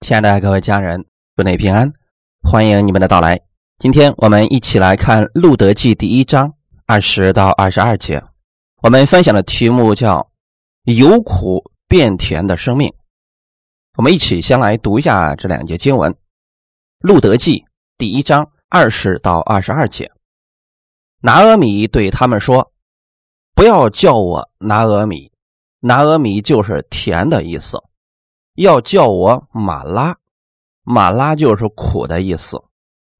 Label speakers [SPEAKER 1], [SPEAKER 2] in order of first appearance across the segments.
[SPEAKER 1] 亲爱的各位家人，祝你平安，欢迎你们的到来。今天我们一起来看《路德记》第一章二十到二十二节。我们分享的题目叫“由苦变甜的生命”。我们一起先来读一下这两节经文，《路德记》第一章二十到二十二节。拿阿米对他们说：“不要叫我拿阿米，拿阿米就是甜的意思。”要叫我马拉，马拉就是苦的意思，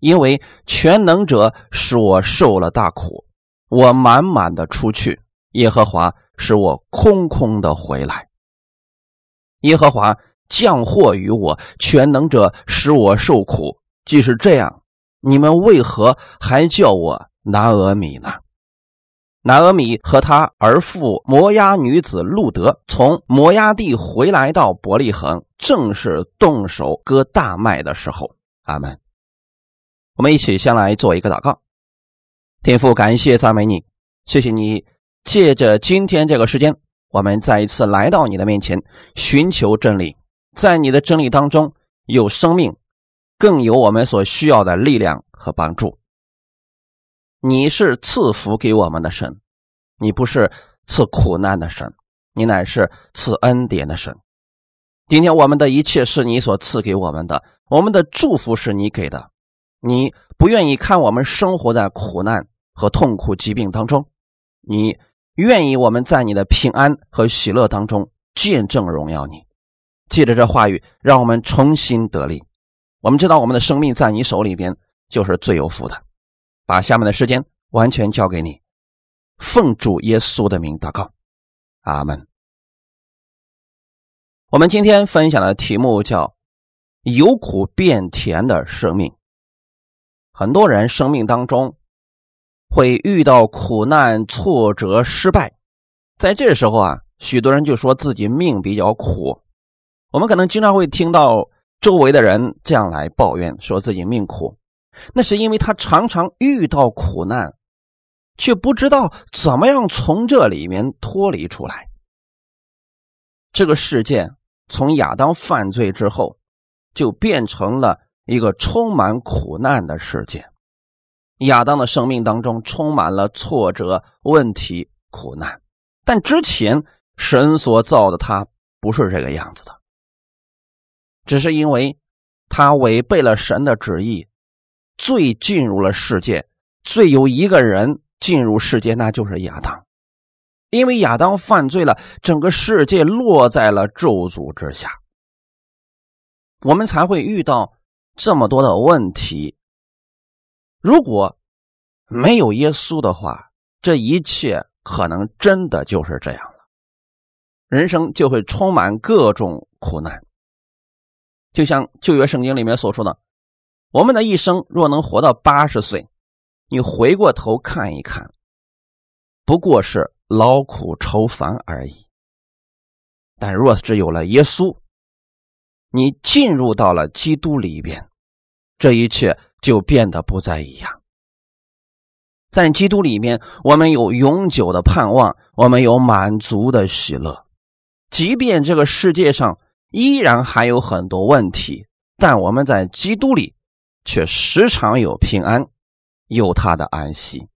[SPEAKER 1] 因为全能者使我受了大苦，我满满的出去，耶和华使我空空的回来。耶和华降祸于我，全能者使我受苦。即使这样，你们为何还叫我拿俄米呢？拿俄米和他儿父摩押女子路德从摩押地回来到伯利恒，正是动手割大麦的时候。阿门。我们一起先来做一个祷告。天父，感谢赞美你，谢谢你借着今天这个时间，我们再一次来到你的面前，寻求真理。在你的真理当中有生命，更有我们所需要的力量和帮助。你是赐福给我们的神，你不是赐苦难的神，你乃是赐恩典的神。今天我们的一切是你所赐给我们的，我们的祝福是你给的。你不愿意看我们生活在苦难和痛苦、疾病当中，你愿意我们在你的平安和喜乐当中见证荣耀你。借着这话语，让我们重新得力。我们知道我们的生命在你手里边就是最有福的。把下面的时间完全交给你，奉主耶稣的名祷告，阿门。我们今天分享的题目叫“由苦变甜的生命”。很多人生命当中会遇到苦难、挫折、失败，在这时候啊，许多人就说自己命比较苦。我们可能经常会听到周围的人这样来抱怨，说自己命苦。那是因为他常常遇到苦难，却不知道怎么样从这里面脱离出来。这个世界从亚当犯罪之后，就变成了一个充满苦难的世界。亚当的生命当中充满了挫折、问题、苦难，但之前神所造的他不是这个样子的，只是因为他违背了神的旨意。罪进入了世界，最有一个人进入世界，那就是亚当。因为亚当犯罪了，整个世界落在了咒诅之下，我们才会遇到这么多的问题。如果没有耶稣的话，这一切可能真的就是这样了，人生就会充满各种苦难。就像旧约圣经里面所说的。我们的一生若能活到八十岁，你回过头看一看，不过是劳苦愁烦而已。但若是有了耶稣，你进入到了基督里边，这一切就变得不再一样。在基督里面，我们有永久的盼望，我们有满足的喜乐。即便这个世界上依然还有很多问题，但我们在基督里。却时常有平安，有他的安息。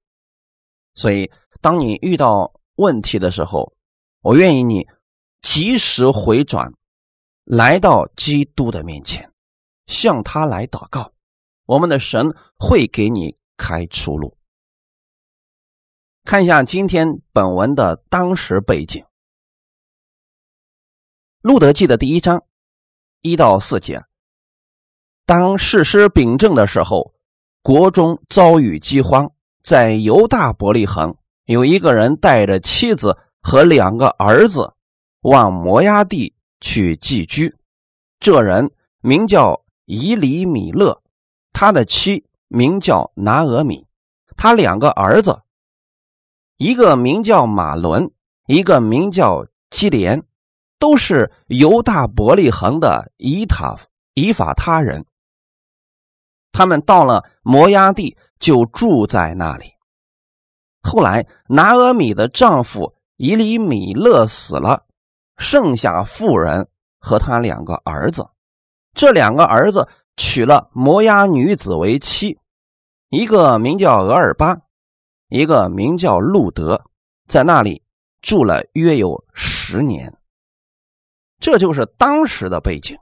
[SPEAKER 1] 所以，当你遇到问题的时候，我愿意你及时回转，来到基督的面前，向他来祷告。我们的神会给你开出路。看一下今天本文的当时背景，《路德记》的第一章一到四节。当士师秉政的时候，国中遭遇饥荒，在犹大伯利恒有一个人带着妻子和两个儿子往摩崖地去寄居。这人名叫以里米勒，他的妻名叫拿俄米，他两个儿子，一个名叫马伦，一个名叫基连，都是犹大伯利恒的以塔以法他人。他们到了摩崖地，就住在那里。后来，拿俄米的丈夫以里米勒死了，剩下妇人和他两个儿子。这两个儿子娶了摩押女子为妻，一个名叫俄尔巴，一个名叫路德，在那里住了约有十年。这就是当时的背景。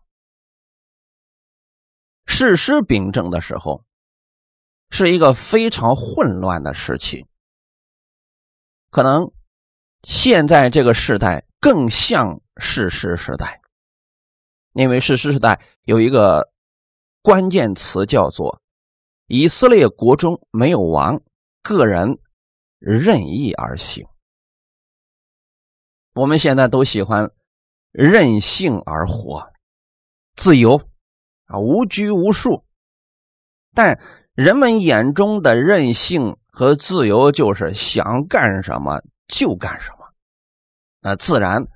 [SPEAKER 1] 事实秉政的时候，是一个非常混乱的时期。可能现在这个时代更像事实时代。因为史诗时代有一个关键词叫做“以色列国中没有王，个人任意而行”。我们现在都喜欢任性而活，自由啊，无拘无束。但人们眼中的任性和自由，就是想干什么就干什么，那自然。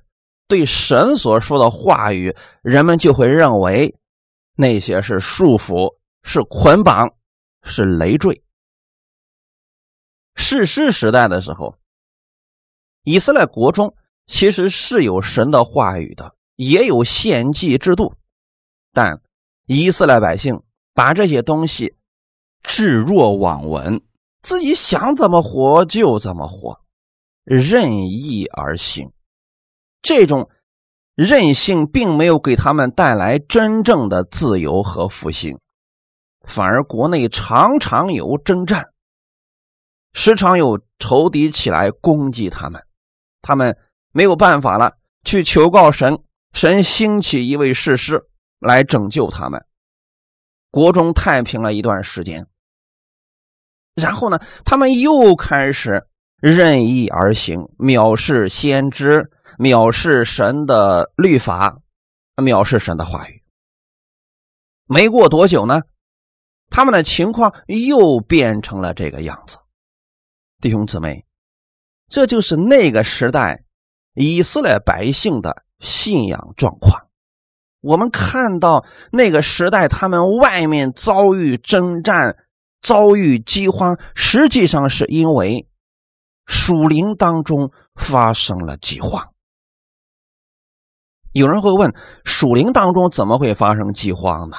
[SPEAKER 1] 对神所说的话语，人们就会认为那些是束缚、是捆绑、是累赘。世师时代的时候，以色列国中其实是有神的话语的，也有献祭制度，但以色列百姓把这些东西置若罔闻，自己想怎么活就怎么活，任意而行。这种任性并没有给他们带来真正的自由和复兴，反而国内常常有征战，时常有仇敌起来攻击他们，他们没有办法了，去求告神，神兴起一位士师来拯救他们，国中太平了一段时间。然后呢，他们又开始任意而行，藐视先知。藐视神的律法，藐视神的话语。没过多久呢，他们的情况又变成了这个样子。弟兄姊妹，这就是那个时代以色列百姓的信仰状况。我们看到那个时代，他们外面遭遇征战、遭遇饥荒，实际上是因为属灵当中发生了饥荒。有人会问：属灵当中怎么会发生饥荒呢？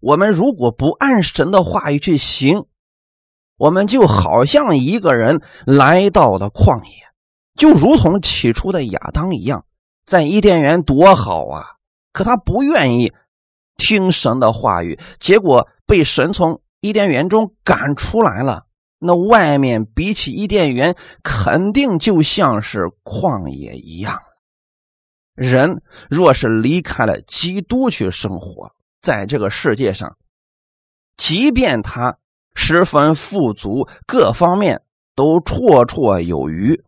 [SPEAKER 1] 我们如果不按神的话语去行，我们就好像一个人来到了旷野，就如同起初的亚当一样，在伊甸园多好啊！可他不愿意听神的话语，结果被神从伊甸园中赶出来了。那外面比起伊甸园，肯定就像是旷野一样。人若是离开了基督去生活在这个世界上，即便他十分富足，各方面都绰绰有余，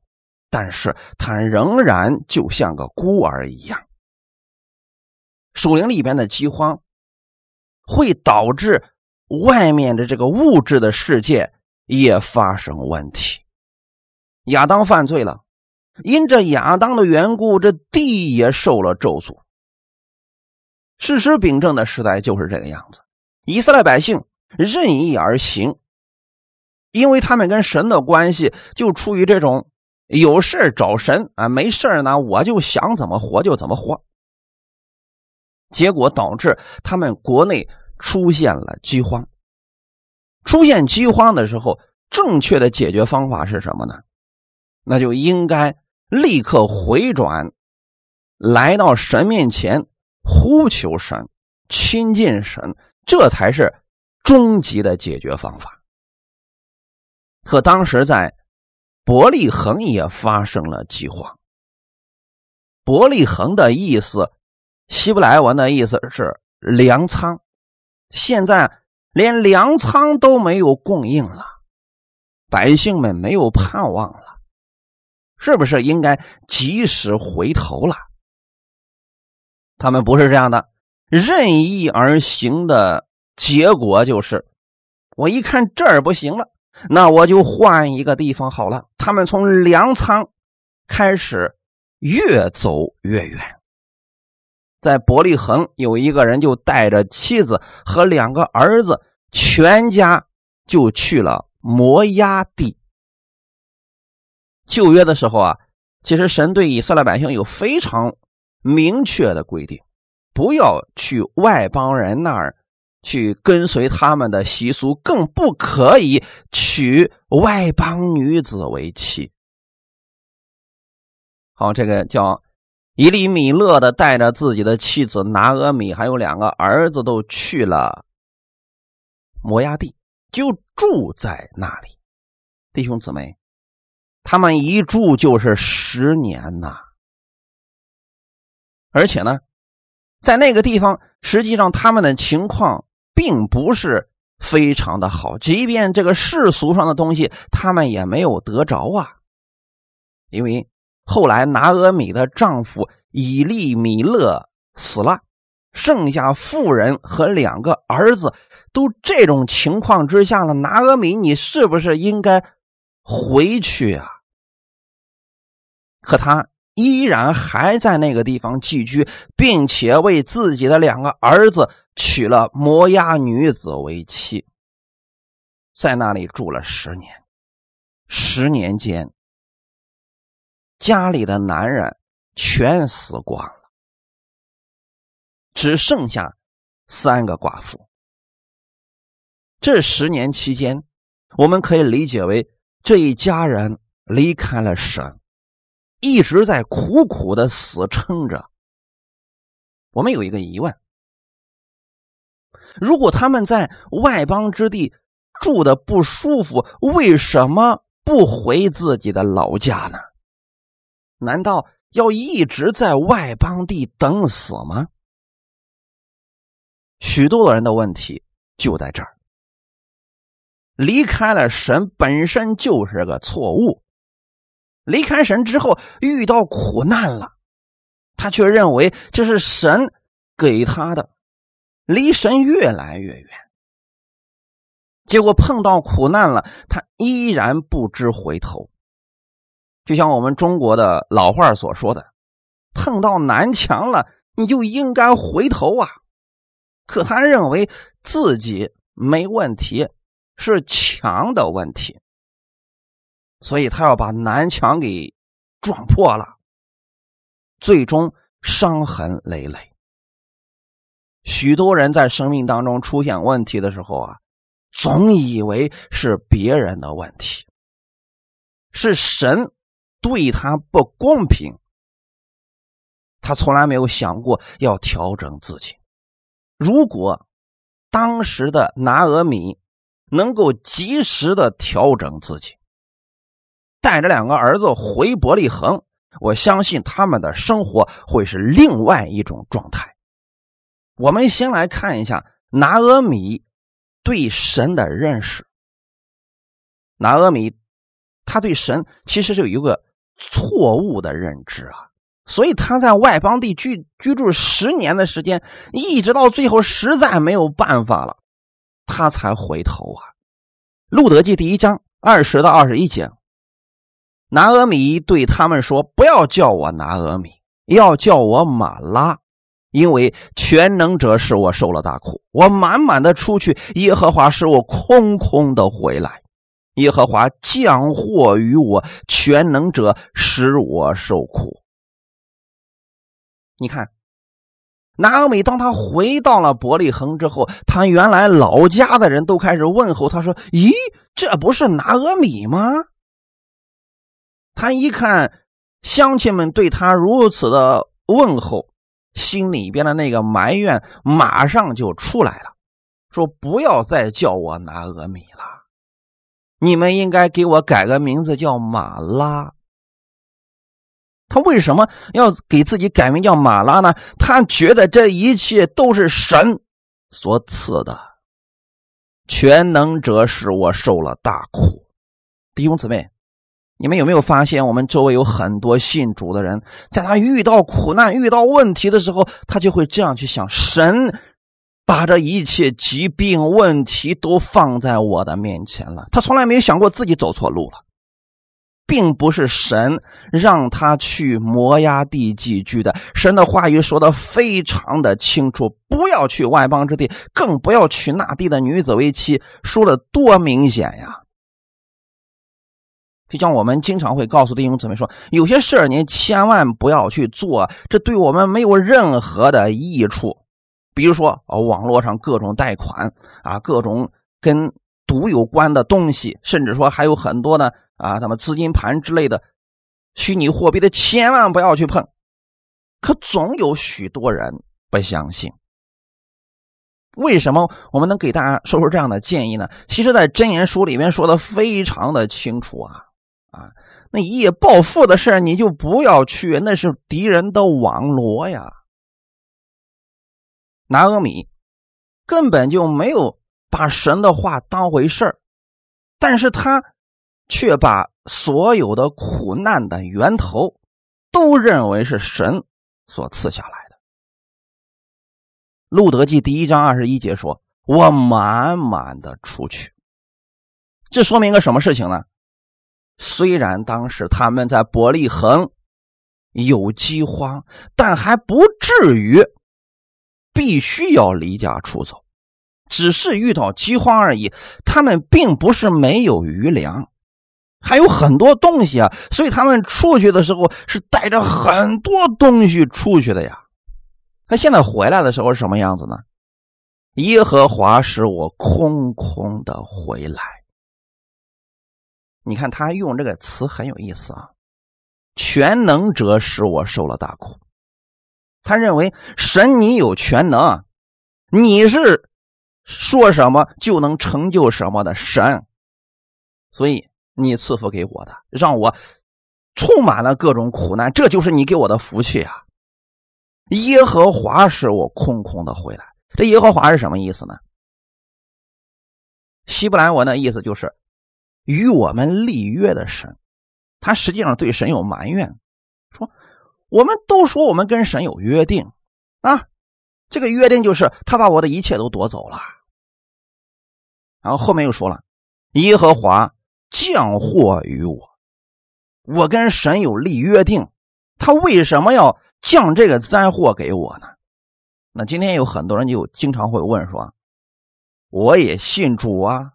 [SPEAKER 1] 但是他仍然就像个孤儿一样。树林里边的饥荒会导致外面的这个物质的世界也发生问题。亚当犯罪了。因着亚当的缘故，这地也受了咒诅。事实秉证的时代就是这个样子。以色列百姓任意而行，因为他们跟神的关系就处于这种有事找神啊，没事呢我就想怎么活就怎么活。结果导致他们国内出现了饥荒。出现饥荒的时候，正确的解决方法是什么呢？那就应该。立刻回转，来到神面前呼求神，亲近神，这才是终极的解决方法。可当时在伯利恒也发生了饥荒。伯利恒的意思，希伯来文的意思是粮仓，现在连粮仓都没有供应了，百姓们没有盼望了。是不是应该及时回头了？他们不是这样的，任意而行的结果就是，我一看这儿不行了，那我就换一个地方好了。他们从粮仓开始越走越远，在伯利恒有一个人就带着妻子和两个儿子，全家就去了摩崖地。旧约的时候啊，其实神对以色列百姓有非常明确的规定，不要去外邦人那儿去跟随他们的习俗，更不可以娶外邦女子为妻。好，这个叫伊利米勒的，带着自己的妻子拿俄米，还有两个儿子，都去了摩崖地，就住在那里。弟兄姊妹，他们一住就是十年呐，而且呢，在那个地方，实际上他们的情况并不是非常的好，即便这个世俗上的东西，他们也没有得着啊，因为。后来，拿俄米的丈夫以利米勒死了，剩下妇人和两个儿子。都这种情况之下了，拿俄米，你是不是应该回去啊？可他依然还在那个地方寄居，并且为自己的两个儿子娶了摩押女子为妻，在那里住了十年。十年间。家里的男人全死光了，只剩下三个寡妇。这十年期间，我们可以理解为这一家人离开了神，一直在苦苦的死撑着。我们有一个疑问：如果他们在外邦之地住的不舒服，为什么不回自己的老家呢？难道要一直在外邦地等死吗？许多的人的问题就在这儿。离开了神本身就是个错误。离开神之后遇到苦难了，他却认为这是神给他的，离神越来越远。结果碰到苦难了，他依然不知回头。就像我们中国的老话所说的：“碰到南墙了，你就应该回头啊。”可他认为自己没问题，是墙的问题，所以他要把南墙给撞破了，最终伤痕累累。许多人在生命当中出现问题的时候啊，总以为是别人的问题，是神。对他不公平，他从来没有想过要调整自己。如果当时的拿俄米能够及时的调整自己，带着两个儿子回伯利恒，我相信他们的生活会是另外一种状态。我们先来看一下拿俄米对神的认识。拿俄米他对神其实是有一个。错误的认知啊，所以他在外邦地居居住十年的时间，一直到最后实在没有办法了，他才回头啊。路德记第一章二十到二十一节，拿俄米对他们说：“不要叫我拿俄米，要叫我马拉，因为全能者使我受了大苦，我满满的出去，耶和华使我空空的回来。”耶和华降祸于我，全能者使我受苦。你看，拿俄米当他回到了伯利恒之后，他原来老家的人都开始问候他，说：“咦，这不是拿俄米吗？”他一看乡亲们对他如此的问候，心里边的那个埋怨马上就出来了，说：“不要再叫我拿俄米了。”你们应该给我改个名字叫马拉。他为什么要给自己改名叫马拉呢？他觉得这一切都是神所赐的，全能者使我受了大苦。弟兄姊妹，你们有没有发现，我们周围有很多信主的人，在他遇到苦难、遇到问题的时候，他就会这样去想：神。把这一切疾病问题都放在我的面前了，他从来没有想过自己走错路了，并不是神让他去摩崖地寄居的。神的话语说的非常的清楚，不要去外邦之地，更不要娶那地的女子为妻，说的多明显呀！就像我们经常会告诉弟兄姊妹说，有些事儿您千万不要去做，这对我们没有任何的益处。比如说，哦，网络上各种贷款啊，各种跟赌有关的东西，甚至说还有很多呢啊，什么资金盘之类的虚拟货币的，千万不要去碰。可总有许多人不相信。为什么我们能给大家说出这样的建议呢？其实，在真言书里面说的非常的清楚啊啊，那一夜暴富的事你就不要去，那是敌人的网罗呀。拿阿米根本就没有把神的话当回事儿，但是他却把所有的苦难的源头都认为是神所赐下来的。路德记第一章二十一节说：“我满满的出去。”这说明个什么事情呢？虽然当时他们在伯利恒有饥荒，但还不至于必须要离家出走，只是遇到饥荒而已。他们并不是没有余粮，还有很多东西啊，所以他们出去的时候是带着很多东西出去的呀。他现在回来的时候是什么样子呢？耶和华使我空空的回来。你看他用这个词很有意思啊，全能者使我受了大苦。他认为神你有全能，你是说什么就能成就什么的神，所以你赐福给我的，让我充满了各种苦难，这就是你给我的福气啊。耶和华使我空空的回来。这耶和华是什么意思呢？希伯来文的意思就是与我们立约的神。他实际上对神有埋怨，我们都说我们跟神有约定啊，这个约定就是他把我的一切都夺走了。然后后面又说了，耶和华降祸于我，我跟神有立约定。他为什么要降这个灾祸给我呢？那今天有很多人就经常会问说：“我也信主啊，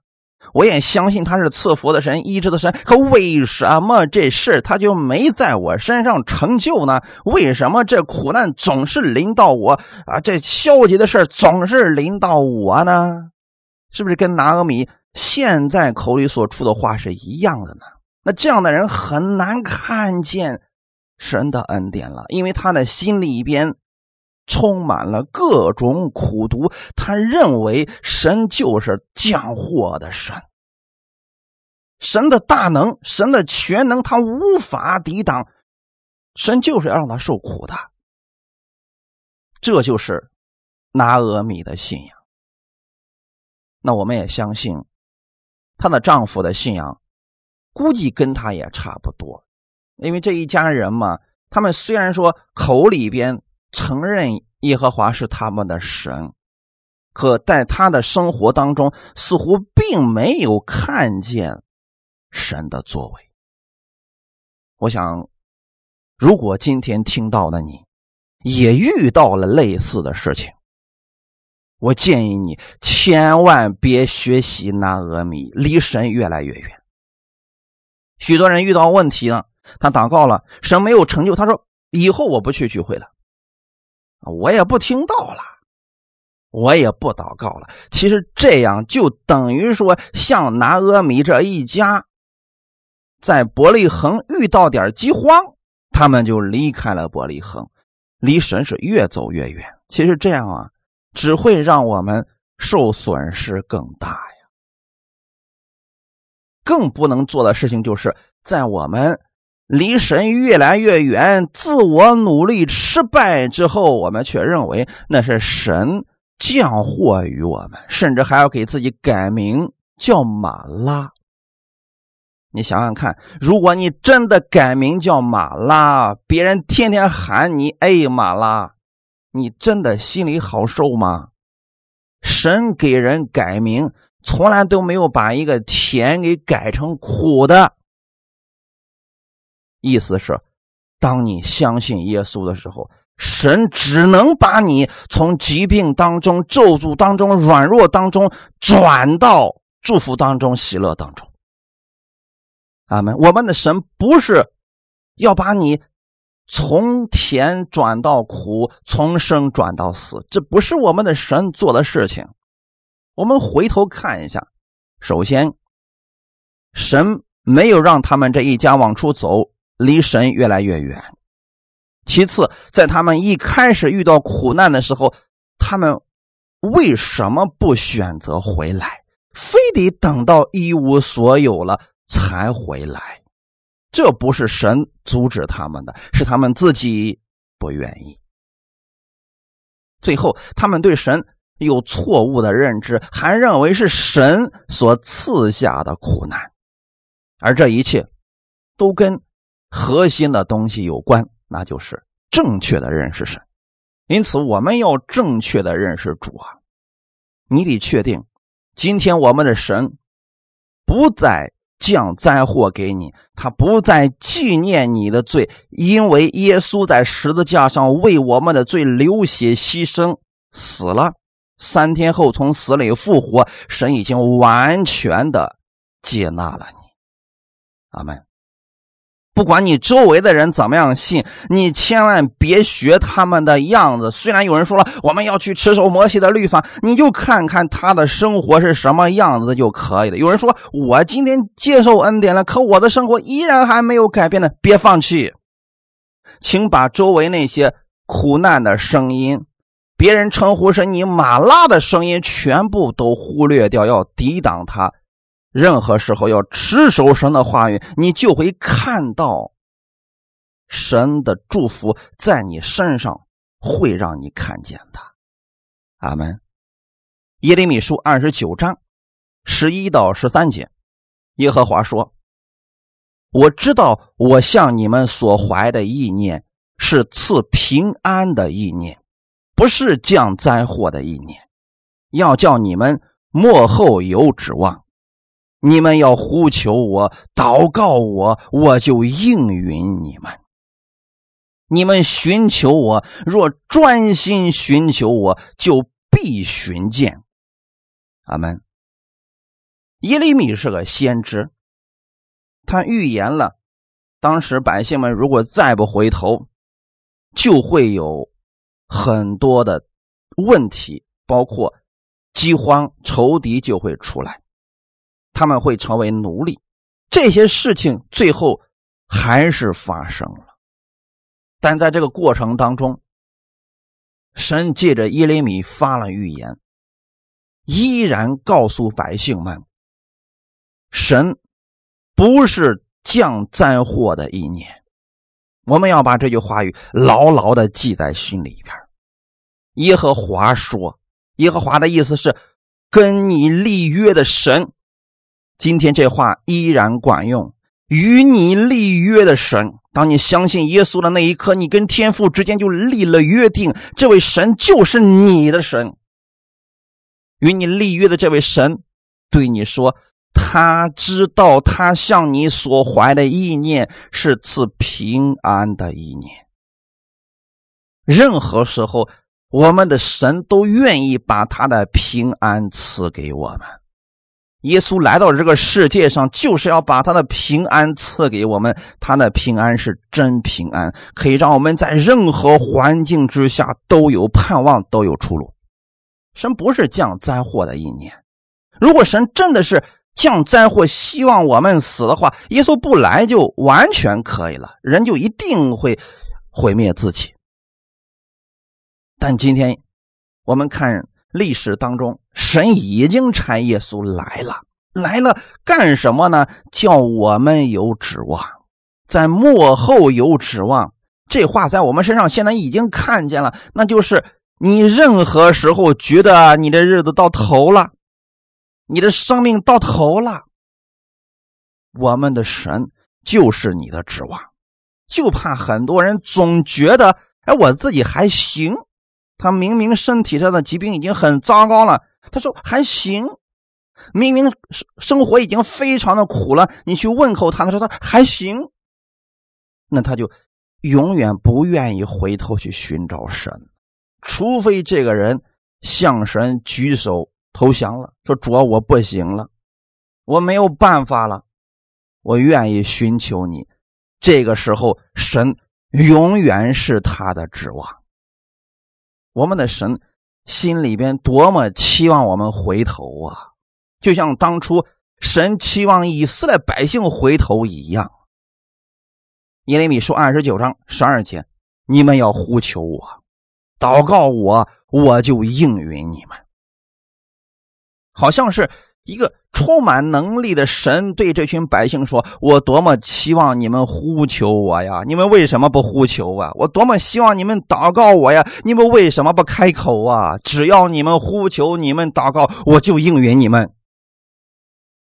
[SPEAKER 1] 我也相信他是赐福的神、医治的神，可为什么这事他就没在我身上成就呢？为什么这苦难总是临到我啊？这消极的事总是临到我呢？是不是跟拿阿米现在口里所出的话是一样的呢？那这样的人很难看见。”神的恩典了，因为他的心里边充满了各种苦毒，他认为神就是降祸的神，神的大能，神的全能，他无法抵挡，神就是要让他受苦的。这就是拿阿米的信仰。那我们也相信，她的丈夫的信仰，估计跟她也差不多。因为这一家人嘛，他们虽然说口里边承认耶和华是他们的神，可在他的生活当中似乎并没有看见神的作为。我想，如果今天听到的你也遇到了类似的事情，我建议你千万别学习那阿米，离神越来越远。许多人遇到问题了。他祷告了，神没有成就。他说：“以后我不去聚会了，我也不听道了，我也不祷告了。”其实这样就等于说，像拿阿米这一家，在伯利恒遇到点饥荒，他们就离开了伯利恒，离神是越走越远。其实这样啊，只会让我们受损失更大呀。更不能做的事情，就是在我们。离神越来越远，自我努力失败之后，我们却认为那是神降祸于我们，甚至还要给自己改名叫马拉。你想想看，如果你真的改名叫马拉，别人天天喊你“哎，马拉”，你真的心里好受吗？神给人改名，从来都没有把一个甜给改成苦的。意思是，当你相信耶稣的时候，神只能把你从疾病当中、咒诅当中、软弱当中转到祝福当中、喜乐当中。阿门。我们的神不是要把你从甜转到苦，从生转到死，这不是我们的神做的事情。我们回头看一下，首先，神没有让他们这一家往出走，离神越来越远。其次，在他们一开始遇到苦难的时候，他们为什么不选择回来，非得等到一无所有了才回来？这不是神阻止他们的，是他们自己不愿意。最后，他们对神有错误的认知，还认为是神所赐下的苦难，而这一切都跟核心的东西有关。那就是正确的认识神，因此我们要正确的认识主啊！你得确定，今天我们的神不再降灾祸给你，他不再纪念你的罪，因为耶稣在十字架上为我们的罪流血牺牲死了，三天后从死里复活，神已经完全的接纳了你。阿门。不管你周围的人怎么样信，你千万别学他们的样子。虽然有人说了我们要去持守摩西的律法，你就看看他的生活是什么样子就可以了。有人说我今天接受恩典了，可我的生活依然还没有改变呢，别放弃，请把周围那些苦难的声音，别人称呼是你马拉的声音，全部都忽略掉，要抵挡他。任何时候要持守神的话语，你就会看到神的祝福在你身上，会让你看见的。阿门。耶利米书二十九章十一到十三节，耶和华说：“我知道我向你们所怀的意念是赐平安的意念，不是降灾祸的意念，要叫你们幕后有指望。”你们要呼求我，祷告我，我就应允你们。你们寻求我，若专心寻求我，就必寻见。阿门。耶利米是个先知，他预言了，当时百姓们如果再不回头，就会有很多的问题，包括饥荒、仇敌就会出来。他们会成为奴隶，这些事情最后还是发生了。但在这个过程当中，神借着耶利米发了预言，依然告诉百姓们：神不是降灾祸的意念。我们要把这句话语牢牢的记在心里边。耶和华说：“耶和华的意思是跟你立约的神。”今天这话依然管用。与你立约的神，当你相信耶稣的那一刻，你跟天父之间就立了约定。这位神就是你的神。与你立约的这位神对你说：“他知道他向你所怀的意念是赐平安的意念。任何时候，我们的神都愿意把他的平安赐给我们。”耶稣来到这个世界上，就是要把他的平安赐给我们。他的平安是真平安，可以让我们在任何环境之下都有盼望，都有出路。神不是降灾祸的一年。如果神真的是降灾祸，希望我们死的话，耶稣不来就完全可以了，人就一定会毁灭自己。但今天我们看。历史当中，神已经差耶稣来了，来了干什么呢？叫我们有指望，在幕后有指望。这话在我们身上现在已经看见了，那就是你任何时候觉得你的日子到头了，你的生命到头了，我们的神就是你的指望。就怕很多人总觉得，哎，我自己还行。他明明身体上的疾病已经很糟糕了，他说还行。明明生生活已经非常的苦了，你去问候他，他说他还行。那他就永远不愿意回头去寻找神，除非这个人向神举手投降了，说主啊，我不行了，我没有办法了，我愿意寻求你。这个时候，神永远是他的指望。我们的神心里边多么期望我们回头啊！就像当初神期望以色列百姓回头一样。耶利米书二十九章十二节：“你们要呼求我，祷告我，我就应允你们。”好像是一个充满能力的神对这群百姓说：“我多么期望你们呼求我呀！你们为什么不呼求啊？我多么希望你们祷告我呀！你们为什么不开口啊？只要你们呼求，你们祷告，我就应允你们，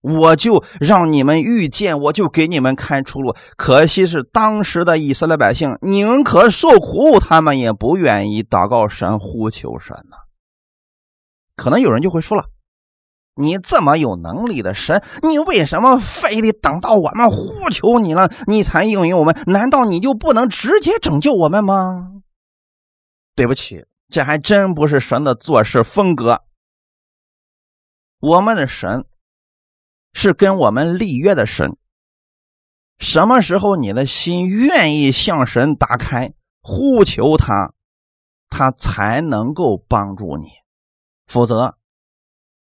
[SPEAKER 1] 我就让你们遇见，我就给你们开出路。可惜是当时的以色列百姓宁可受苦，他们也不愿意祷告神、呼求神呢。可能有人就会说了。”你这么有能力的神，你为什么非得等到我们呼求你了，你才应允我们？难道你就不能直接拯救我们吗？对不起，这还真不是神的做事风格。我们的神是跟我们立约的神。什么时候你的心愿意向神打开，呼求他，他才能够帮助你，否则。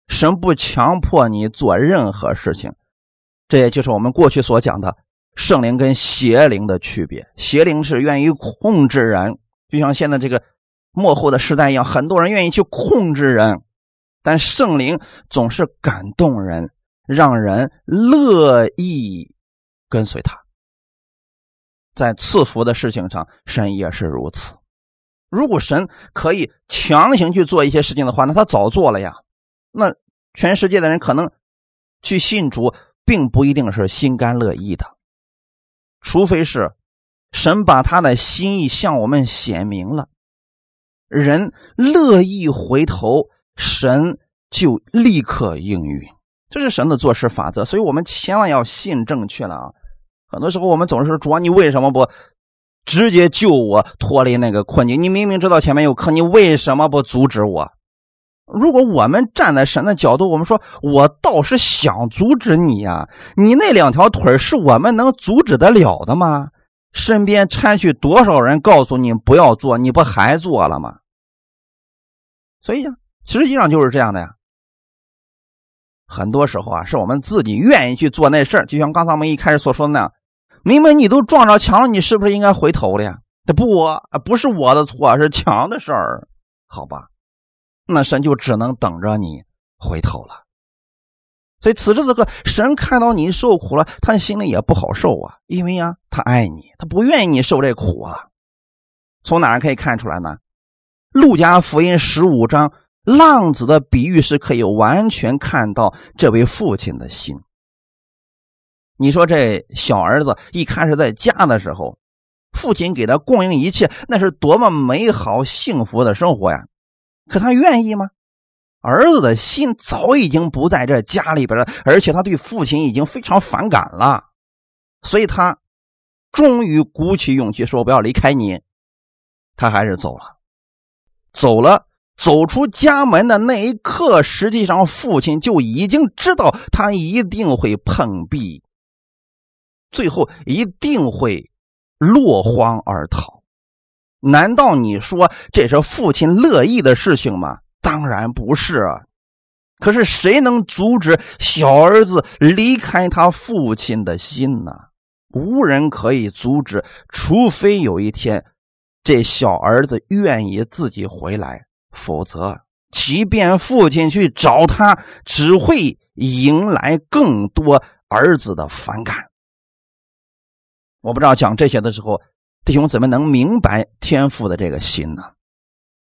[SPEAKER 1] 神不强迫你做任何事情，这也就是我们过去所讲的圣灵跟邪灵的区别。邪灵是愿意控制人，就像现在这个幕后的时代一样，很多人愿意去控制人，但圣灵总是感动人，让人乐意跟随他。在赐福的事情上，神也是如此。如果神可以强行去做一些事情的话，那他早做了呀。那全世界的人可能去信主，并不一定是心甘乐意的，除非是神把他的心意向我们显明了，人乐意回头，神就立刻应允，这是神的做事法则。所以我们千万要信正确了啊！很多时候我们总是说：“主啊，你为什么不直接救我脱离那个困境？你明明知道前面有坑，你为什么不阻止我？”如果我们站在神的角度，我们说，我倒是想阻止你呀，你那两条腿是我们能阻止得了的吗？身边掺去多少人告诉你不要做，你不还做了吗？所以呀，实际上就是这样的呀。很多时候啊，是我们自己愿意去做那事儿，就像刚才我们一开始所说的那样，明明你都撞着墙了，你是不是应该回头了呀？这不，不是我的错，是墙的事儿，好吧？那神就只能等着你回头了，所以此时此刻，神看到你受苦了，他心里也不好受啊，因为呀，他爱你，他不愿意你受这苦啊。从哪儿可以看出来呢？路加福音十五章浪子的比喻是可以完全看到这位父亲的心。你说这小儿子一开始在家的时候，父亲给他供应一切，那是多么美好幸福的生活呀！可他愿意吗？儿子的心早已经不在这家里边了，而且他对父亲已经非常反感了，所以他终于鼓起勇气说：“不要离开你。”他还是走了，走了。走出家门的那一刻，实际上父亲就已经知道他一定会碰壁，最后一定会落荒而逃。难道你说这是父亲乐意的事情吗？当然不是啊。可是谁能阻止小儿子离开他父亲的心呢？无人可以阻止，除非有一天这小儿子愿意自己回来，否则，即便父亲去找他，只会迎来更多儿子的反感。我不知道讲这些的时候。弟兄怎么能明白天父的这个心呢？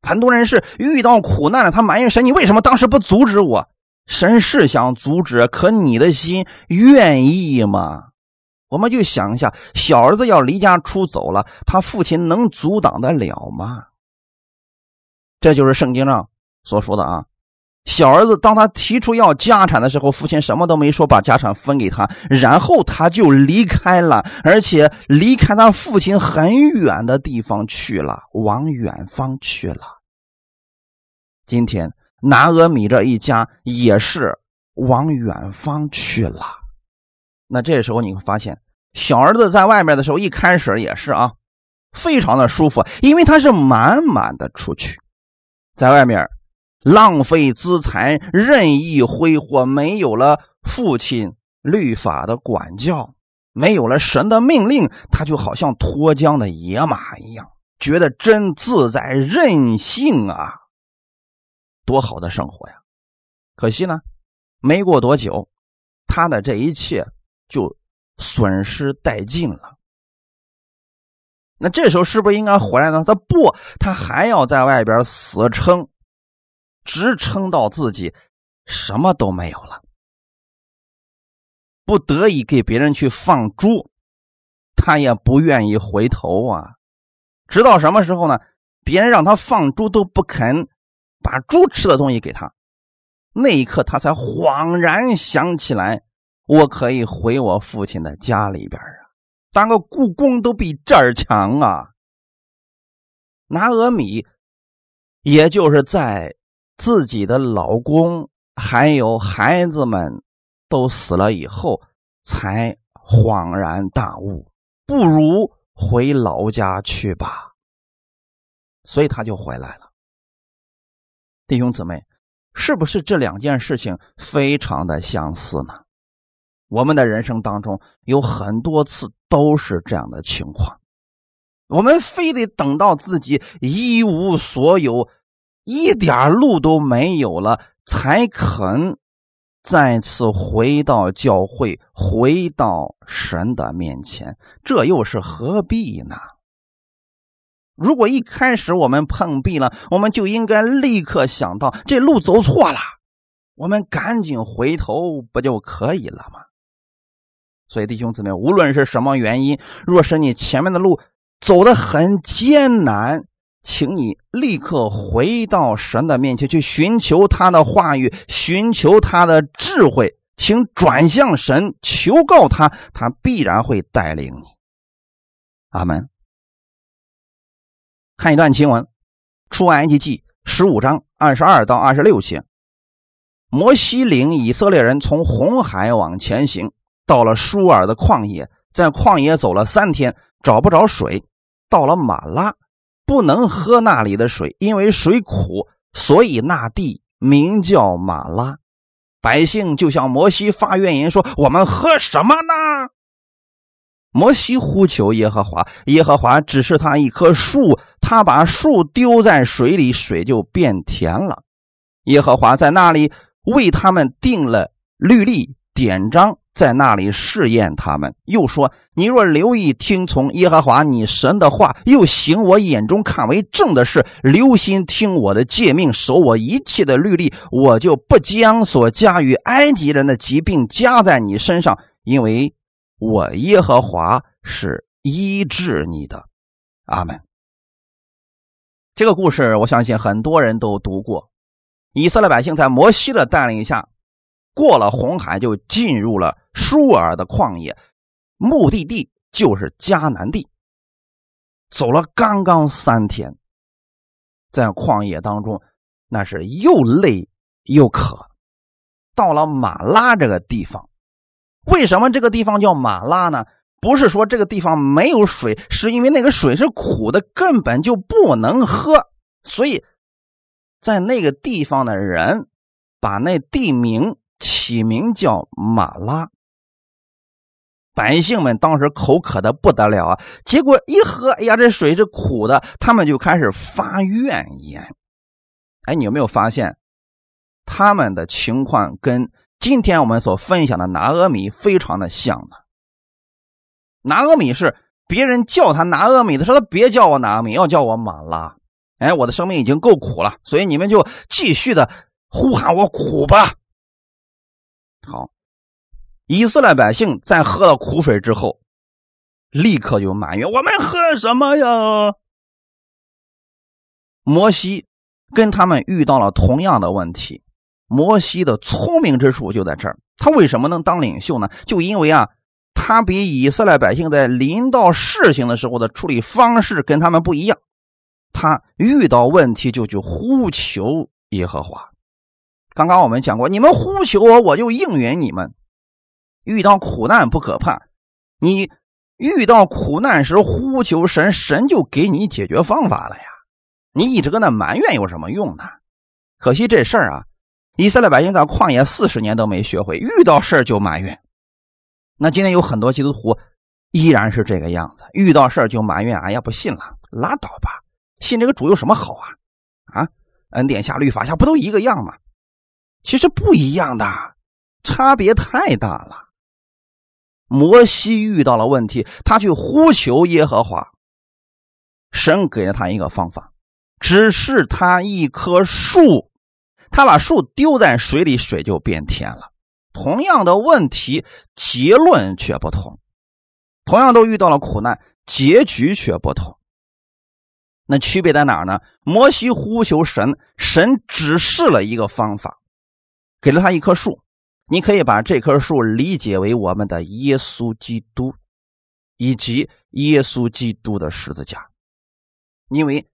[SPEAKER 1] 很多人是遇到苦难了，他埋怨神：“你为什么当时不阻止我？”神是想阻止，可你的心愿意吗？我们就想一下，小儿子要离家出走了，他父亲能阻挡得了吗？这就是圣经上所说的啊。小儿子当他提出要家产的时候，父亲什么都没说，把家产分给他，然后他就离开了，而且离开他父亲很远的地方去了，往远方去了。今天拿俄米这一家也是往远方去了，那这时候你会发现，小儿子在外面的时候，一开始也是啊，非常的舒服，因为他是满满的出去，在外面浪费资财，任意挥霍，没有了父亲律法的管教，没有了神的命令，他就好像脱缰的野马一样，觉得真自在任性啊，多好的生活呀！可惜呢，没过多久，他的这一切。就损失殆尽了。那这时候是不是应该回来呢？他不，他还要在外边死撑，直撑到自己什么都没有了，不得已给别人去放猪，他也不愿意回头啊。直到什么时候呢？别人让他放猪都不肯把猪吃的东西给他，那一刻他才恍然想起来。我可以回我父亲的家里边啊，当个故宫都比这儿强啊。拿俄米，也就是在自己的老公还有孩子们都死了以后，才恍然大悟，不如回老家去吧。所以他就回来了。弟兄姊妹，是不是这两件事情非常的相似呢？我们的人生当中有很多次都是这样的情况，我们非得等到自己一无所有、一点路都没有了，才肯再次回到教会、回到神的面前，这又是何必呢？如果一开始我们碰壁了，我们就应该立刻想到这路走错了，我们赶紧回头不就可以了吗？所以，弟兄姊妹，无论是什么原因，若是你前面的路走得很艰难，请你立刻回到神的面前去寻求他的话语，寻求他的智慧，请转向神，求告他，他必然会带领你。阿门。看一段经文，《出埃及记》十五章二十二到二十六节，摩西领以色列人从红海往前行。到了舒尔的旷野，在旷野走了三天，找不着水。到了马拉，不能喝那里的水，因为水苦，所以那地名叫马拉。百姓就向摩西发怨言说：“我们喝什么呢？”摩西呼求耶和华，耶和华指示他一棵树，他把树丢在水里，水就变甜了。耶和华在那里为他们定了律例典章。在那里试验他们，又说：“你若留意听从耶和华你神的话，又行我眼中看为正的事，留心听我的诫命，守我一切的律例，我就不将所加于埃及人的疾病加在你身上，因为我耶和华是医治你的。”阿门。这个故事，我相信很多人都读过。以色列百姓在摩西的带领下。过了红海，就进入了舒尔的旷野，目的地就是迦南地。走了刚刚三天，在旷野当中，那是又累又渴。到了马拉这个地方，为什么这个地方叫马拉呢？不是说这个地方没有水，是因为那个水是苦的，根本就不能喝。所以，在那个地方的人把那地名。起名叫马拉，百姓们当时口渴的不得了啊！结果一喝，哎呀，这水是苦的，他们就开始发怨言。哎，你有没有发现，他们的情况跟今天我们所分享的拿阿米非常的像呢？拿阿米是别人叫他拿阿米的，说他别叫我拿阿米，要叫我马拉。哎，我的生命已经够苦了，所以你们就继续的呼喊我苦吧。好，以色列百姓在喝了苦水之后，立刻就埋怨：“我们喝什么呀？”摩西跟他们遇到了同样的问题。摩西的聪明之处就在这儿，他为什么能当领袖呢？就因为啊，他比以色列百姓在临到事情的时候的处理方式跟他们不一样。他遇到问题就去呼求耶和华。刚刚我们讲过，你们呼求我，我就应允你们。遇到苦难不可怕，你遇到苦难时呼求神，神就给你解决方法了呀。你一直搁那埋怨有什么用呢？可惜这事儿啊，以色列百姓在旷野四十年都没学会，遇到事儿就埋怨。那今天有很多基督徒依然是这个样子，遇到事儿就埋怨，哎呀，不信了，拉倒吧，信这个主有什么好啊？啊，恩典下律法下不都一个样吗？其实不一样的，差别太大了。摩西遇到了问题，他去呼求耶和华，神给了他一个方法，指示他一棵树，他把树丢在水里，水就变甜了。同样的问题，结论却不同；同样都遇到了苦难，结局却不同。那区别在哪呢？摩西呼求神，神指示了一个方法，给了他一棵树。你可以把这棵树理解为我们的耶稣基督，以及耶稣基督的十字架，因为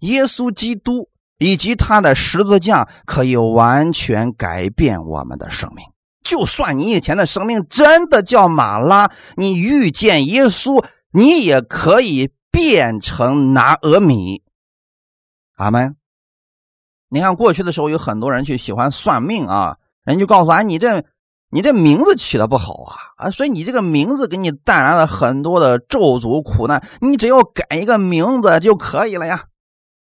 [SPEAKER 1] 耶稣基督以及他的十字架可以完全改变我们的生命。就算你以前的生命真的叫马拉，你遇见耶稣，你也可以变成拿俄米。阿门。你看过去的时候，有很多人去喜欢算命啊。人就告诉俺，你这你这名字起的不好啊啊！所以你这个名字给你带来了很多的咒诅苦难。你只要改一个名字就可以了呀！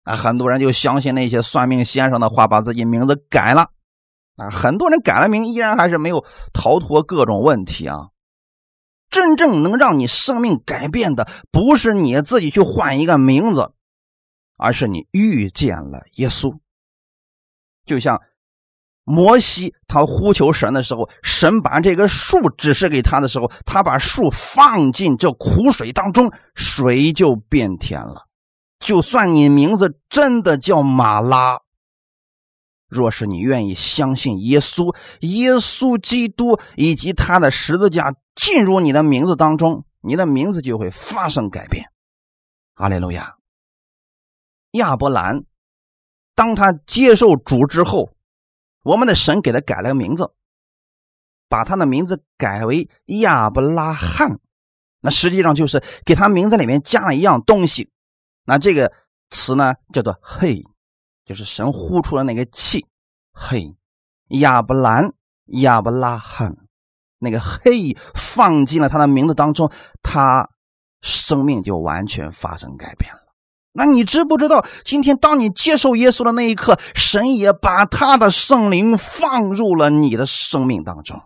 [SPEAKER 1] 啊，很多人就相信那些算命先生的话，把自己名字改了。啊，很多人改了名，依然还是没有逃脱各种问题啊！真正能让你生命改变的，不是你自己去换一个名字，而是你遇见了耶稣。就像。摩西他呼求神的时候，神把这个树指示给他的时候，他把树放进这苦水当中，水就变甜了。就算你名字真的叫马拉，若是你愿意相信耶稣、耶稣基督以及他的十字架进入你的名字当中，你的名字就会发生改变。阿利路亚。亚伯兰，当他接受主之后。我们的神给他改了个名字，把他的名字改为亚伯拉罕，那实际上就是给他名字里面加了一样东西。那这个词呢，叫做“嘿”，就是神呼出了那个气，“嘿”，亚伯兰、亚伯拉罕，那个“嘿”放进了他的名字当中，他生命就完全发生改变了。那你知不知道，今天当你接受耶稣的那一刻，神也把他的圣灵放入了你的生命当中，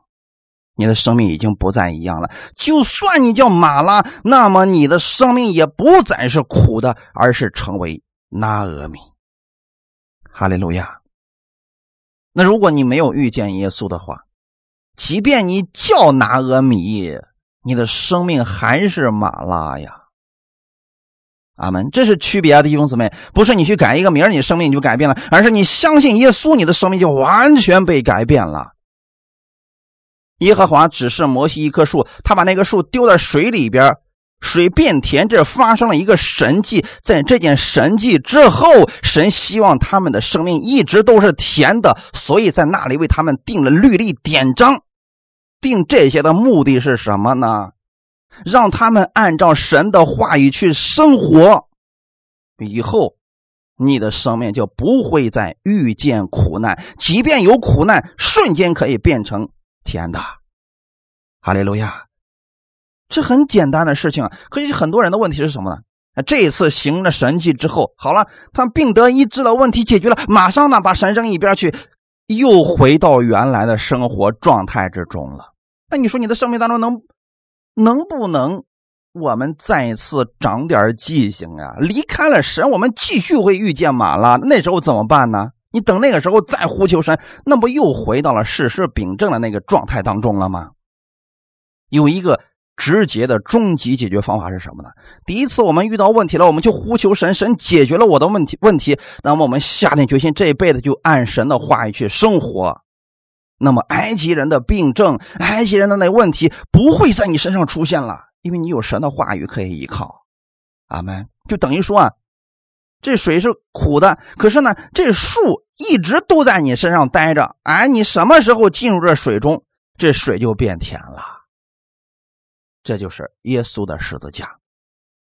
[SPEAKER 1] 你的生命已经不再一样了。就算你叫马拉，那么你的生命也不再是苦的，而是成为拿阿米。哈利路亚。那如果你没有遇见耶稣的话，即便你叫拿阿米，你的生命还是马拉呀。阿门，这是区别啊，弟兄姊妹，不是你去改一个名你生命就改变了，而是你相信耶稣，你的生命就完全被改变了。耶和华指示摩西一棵树，他把那棵树丢在水里边，水变甜，这发生了一个神迹。在这件神迹之后，神希望他们的生命一直都是甜的，所以在那里为他们定了律例典章。定这些的目的是什么呢？让他们按照神的话语去生活，以后你的生命就不会再遇见苦难。即便有苦难，瞬间可以变成甜的。哈利路亚！这很简单的事情。可是很多人的问题是什么呢？这一次行了神迹之后，好了，他病得医治了，问题解决了，马上呢把神扔一边去，又回到原来的生活状态之中了。那你说你的生命当中能？能不能我们再次长点记性啊？离开了神，我们继续会遇见马拉，那时候怎么办呢？你等那个时候再呼求神，那不又回到了事实秉正的那个状态当中了吗？有一个直接的终极解决方法是什么呢？第一次我们遇到问题了，我们就呼求神，神解决了我的问题。问题，那么我们下定决心，这一辈子就按神的话语去生活。那么，埃及人的病症，埃及人的那问题不会在你身上出现了，因为你有神的话语可以依靠。阿门。就等于说啊，这水是苦的，可是呢，这树一直都在你身上待着。哎，你什么时候进入这水中，这水就变甜了。这就是耶稣的十字架，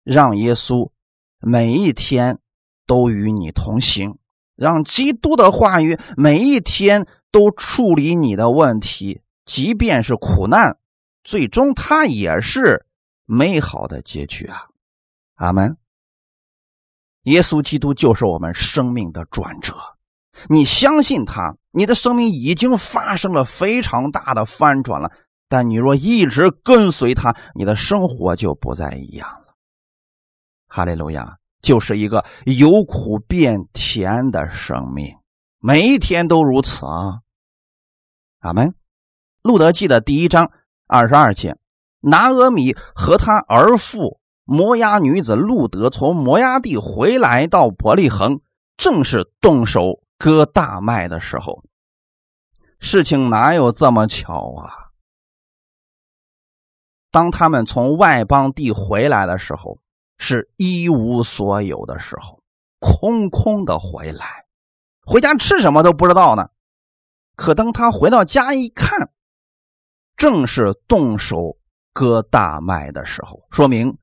[SPEAKER 1] 让耶稣每一天都与你同行，让基督的话语每一天都处理你的问题，即便是苦难，最终它也是美好的结局啊！阿门。耶稣基督就是我们生命的转折，你相信他，你的生命已经发生了非常大的翻转了。但你若一直跟随他，你的生活就不再一样了。哈利路亚，就是一个由苦变甜的生命，每一天都如此啊。阿门。路德记的第一章二十二节，拿俄米和他儿妇摩押女子路德从摩押地回来到伯利恒，正是动手割大麦的时候。事情哪有这么巧啊？当他们从外邦地回来的时候，是一无所有的时候，空空的回来，回家吃什么都不知道呢。可当他回到家一看，正是动手割大麦的时候，说明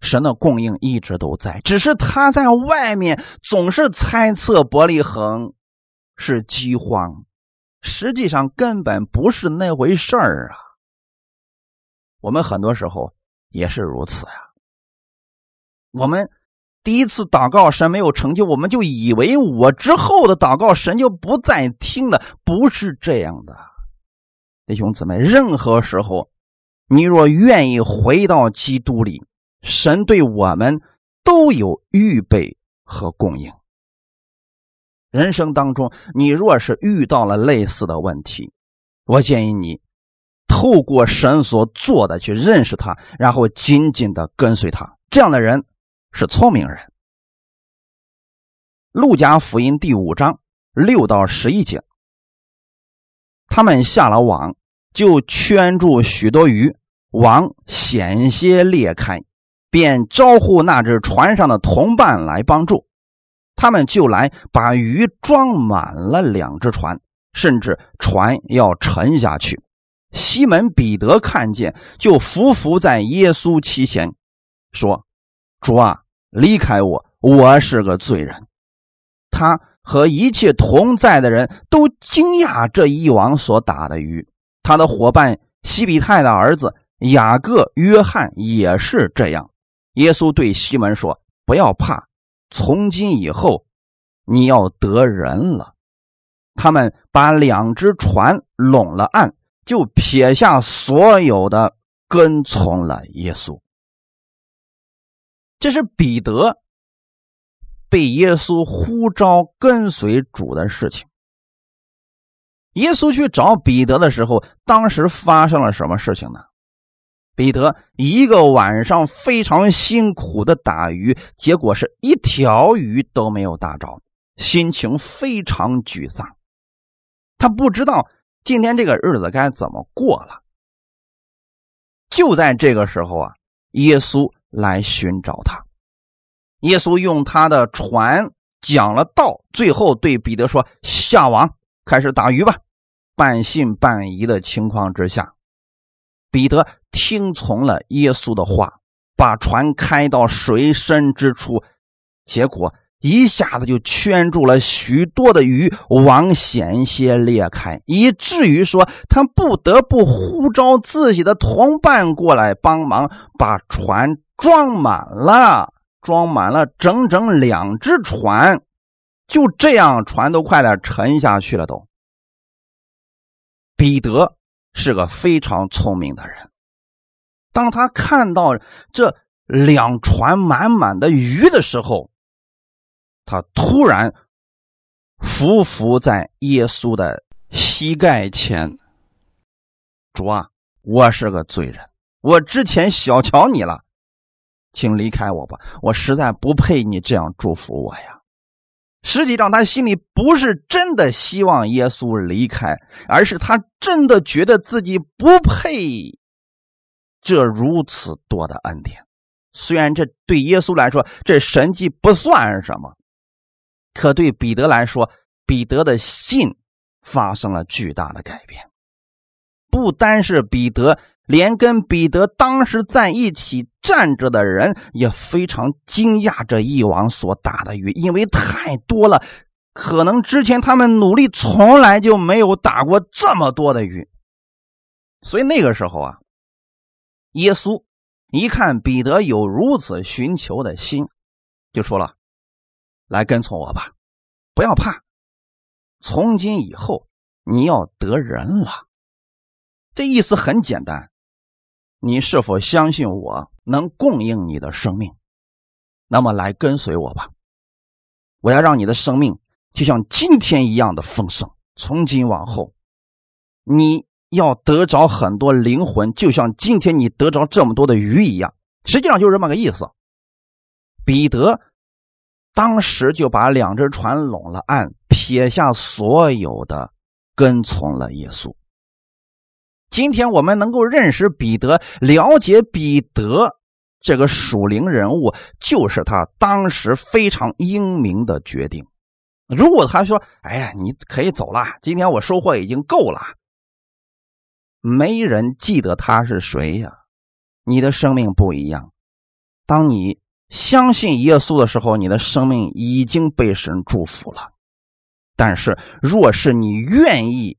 [SPEAKER 1] 神的供应一直都在，只是他在外面总是猜测伯利恒是饥荒，实际上根本不是那回事儿啊。我们很多时候也是如此呀。我们第一次祷告，神没有成就，我们就以为我之后的祷告，神就不再听了。不是这样的，弟兄姊妹，任何时候，你若愿意回到基督里，神对我们都有预备和供应。人生当中，你若是遇到了类似的问题，我建议你。透过神所做的去认识他，然后紧紧的跟随他，这样的人是聪明人。路加福音第五章六到十一节，他们下了网，就圈住许多鱼，网险些裂开，便招呼那只船上的同伴来帮助，他们就来把鱼装满了两只船，甚至船要沉下去。西门彼得看见，就伏伏在耶稣膝前，说：“主啊，离开我，我是个罪人。”他和一切同在的人都惊讶这一网所打的鱼。他的伙伴西比泰的儿子雅各、约翰也是这样。耶稣对西门说：“不要怕，从今以后，你要得人了。”他们把两只船拢了岸。就撇下所有的，跟从了耶稣。这是彼得被耶稣呼召跟随主的事情。耶稣去找彼得的时候，当时发生了什么事情呢？彼得一个晚上非常辛苦的打鱼，结果是一条鱼都没有打着，心情非常沮丧。他不知道。今天这个日子该怎么过了？就在这个时候啊，耶稣来寻找他。耶稣用他的船讲了道，最后对彼得说：“下网，开始打鱼吧。”半信半疑的情况之下，彼得听从了耶稣的话，把船开到水深之处，结果。一下子就圈住了许多的鱼，网险些裂开，以至于说他不得不呼召自己的同伴过来帮忙，把船装满了，装满了整整两只船，就这样船都快点沉下去了。都，彼得是个非常聪明的人，当他看到这两船满满的鱼的时候。他突然伏伏在耶稣的膝盖前，主啊，我是个罪人，我之前小瞧你了，请离开我吧，我实在不配你这样祝福我呀。实际上，他心里不是真的希望耶稣离开，而是他真的觉得自己不配这如此多的恩典。虽然这对耶稣来说，这神迹不算什么。可对彼得来说，彼得的信发生了巨大的改变。不单是彼得，连跟彼得当时在一起站着的人也非常惊讶这一网所打的鱼，因为太多了，可能之前他们努力从来就没有打过这么多的鱼。所以那个时候啊，耶稣一看彼得有如此寻求的心，就说了：“来跟从我吧，不要怕。从今以后你要得人了。”这意思很简单，你是否相信我能供应你的生命？那么来跟随我吧，我要让你的生命就像今天一样的丰盛。从今往后，你。要得着很多灵魂，就像今天你得着这么多的鱼一样，实际上就是这么个意思。彼得当时就把两只船拢了岸，撇下所有的，跟从了耶稣。今天我们能够认识彼得，了解彼得这个属灵人物，就是他当时非常英明的决定。如果他说：“哎呀，你可以走了，今天我收获已经够了。”没人记得他是谁呀？你的生命不一样。当你相信耶稣的时候，你的生命已经被神祝福了。但是，若是你愿意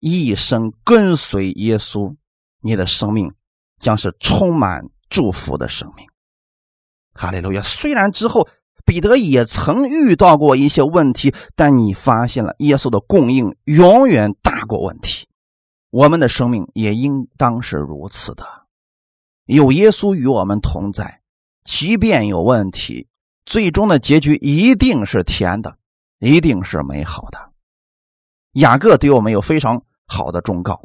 [SPEAKER 1] 一生跟随耶稣，你的生命将是充满祝福的生命。哈利路亚！虽然之后彼得也曾遇到过一些问题，但你发现了耶稣的供应永远大过问题。我们的生命也应当是如此的，有耶稣与我们同在，即便有问题，最终的结局一定是甜的，一定是美好的。雅各对我们有非常好的忠告，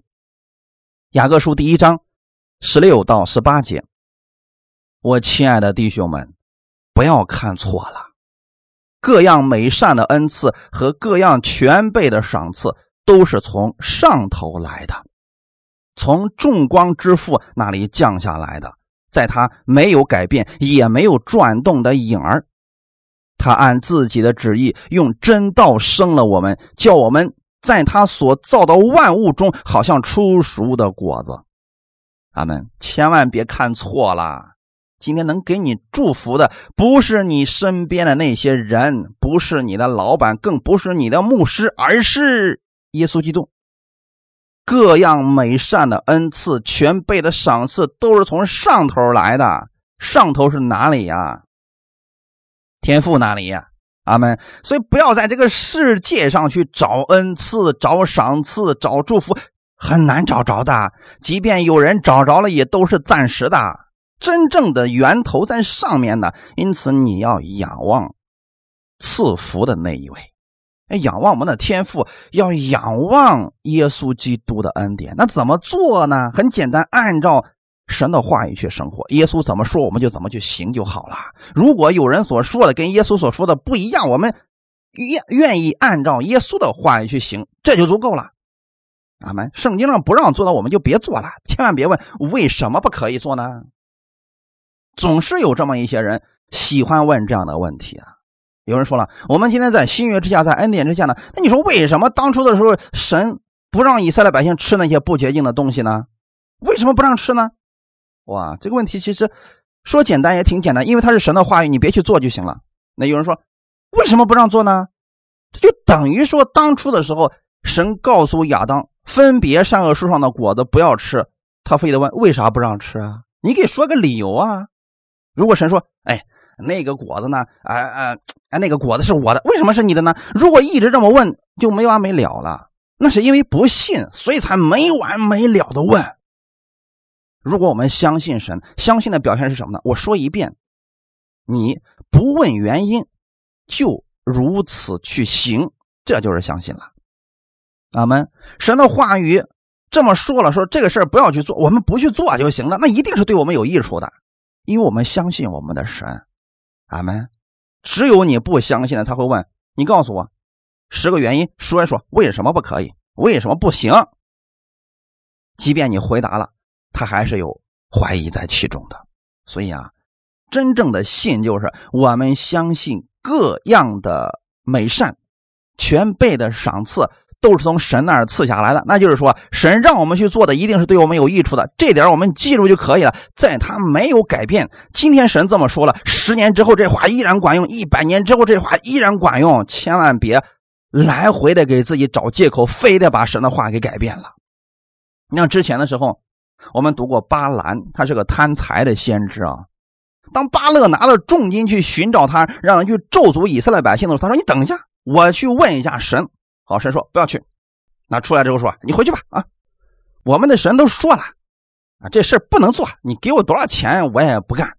[SPEAKER 1] 雅各书第一章十六到十八节，我亲爱的弟兄们，不要看错了，各样美善的恩赐和各样全备的赏赐。都是从上头来的，从众光之父那里降下来的，在他没有改变也没有转动的影儿，他按自己的旨意用真道生了我们，叫我们在他所造的万物中，好像出熟的果子。阿门！千万别看错了，今天能给你祝福的，不是你身边的那些人，不是你的老板，更不是你的牧师，而是。耶稣基督，各样美善的恩赐、全备的赏赐，都是从上头来的。上头是哪里呀？天赋哪里呀？阿门。所以不要在这个世界上去找恩赐、找赏赐、找祝福，很难找着的。即便有人找着了，也都是暂时的。真正的源头在上面呢。因此，你要仰望赐福的那一位。仰望我们的天赋，要仰望耶稣基督的恩典。那怎么做呢？很简单，按照神的话语去生活。耶稣怎么说，我们就怎么去行就好了。如果有人所说的跟耶稣所说的不一样，我们愿愿意按照耶稣的话语去行，这就足够了。阿门。圣经上不让做的，我们就别做了。千万别问为什么不可以做呢？总是有这么一些人喜欢问这样的问题啊。有人说了，我们今天在新约之下，在恩典之下呢？那你说为什么当初的时候神不让以色列百姓吃那些不洁净的东西呢？为什么不让吃呢？哇，这个问题其实说简单也挺简单，因为它是神的话语，你别去做就行了。那有人说，为什么不让做呢？这就等于说当初的时候，神告诉亚当分别善恶树上的果子不要吃，他非得问为啥不让吃啊？你给说个理由啊！如果神说，哎。那个果子呢？啊啊啊！那个果子是我的，为什么是你的呢？如果一直这么问，就没完没了了。那是因为不信，所以才没完没了的问。如果我们相信神，相信的表现是什么呢？我说一遍，你不问原因，就如此去行，这就是相信了。阿门。神的话语这么说了，说这个事儿不要去做，我们不去做就行了，那一定是对我们有益处的，因为我们相信我们的神。阿门。只有你不相信的，他会问你，告诉我十个原因，说一说为什么不可以，为什么不行。即便你回答了，他还是有怀疑在其中的。所以啊，真正的信就是我们相信各样的美善、全备的赏赐都是从神那儿赐下来的。那就是说，神让我们去做的，一定是对我们有益处的。这点我们记住就可以了。在他没有改变，今天神这么说了，十年之后这话依然管用，一百年之后这话依然管用。千万别来回的给自己找借口，非得把神的话给改变了。你像之前的时候，我们读过巴兰，他是个贪财的先知啊。当巴勒拿了重金去寻找他，让人去咒诅以色列百姓的时候，他说：“你等一下，我去问一下神。”好，神说：“不要去。”那出来之后说：“你回去吧。”啊，我们的神都说了，啊，这事不能做，你给我多少钱我也不干。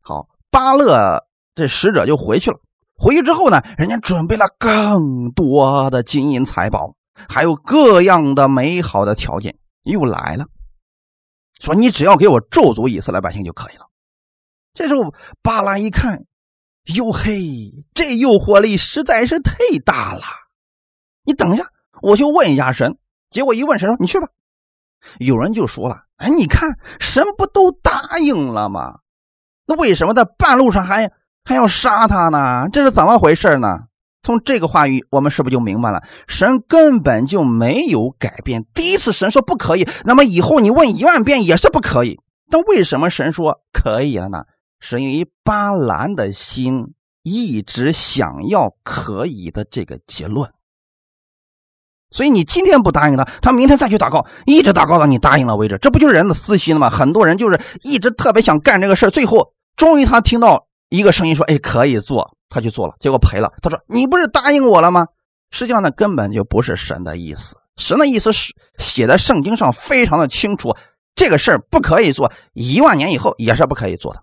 [SPEAKER 1] 好，巴勒这使者就回去了。回去之后呢，人家准备了更多的金银财宝，还有各样的美好的条件，又来了，说：“你只要给我咒诅以色列百姓就可以了。”这时候，巴拉一看，哟嘿，这诱惑力实在是太大了。你等一下，我去问一下神。结果一问神说：“你去吧。”有人就说了：“哎，你看神不都答应了吗？那为什么在半路上还还要杀他呢？这是怎么回事呢？”从这个话语，我们是不是就明白了？神根本就没有改变。第一次神说不可以，那么以后你问一万遍也是不可以。但为什么神说可以了呢？是因为巴兰的心一直想要可以的这个结论，所以你今天不答应他，他明天再去祷告，一直祷告到你答应了为止。这不就是人的私心吗？很多人就是一直特别想干这个事最后终于他听到一个声音说：“哎，可以做。”他去做了，结果赔了。他说：“你不是答应我了吗？”实际上那根本就不是神的意思。神的意思是写在圣经上非常的清楚，这个事儿不可以做，一万年以后也是不可以做的。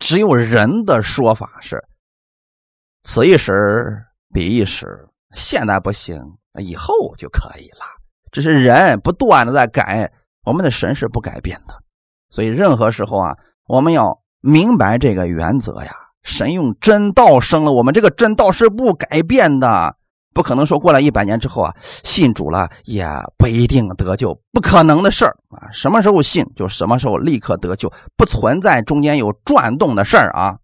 [SPEAKER 1] 只有人的说法是，此一时彼一时，现在不行，以后就可以了。只是人不断的在改，我们的神是不改变的。所以任何时候啊，我们要明白这个原则呀。神用真道生了我们，这个真道是不改变的。不可能说过了一百年之后啊，信主了也不一定得救，不可能的事儿啊！什么时候信就什么时候立刻得救，不存在中间有转动的事儿啊！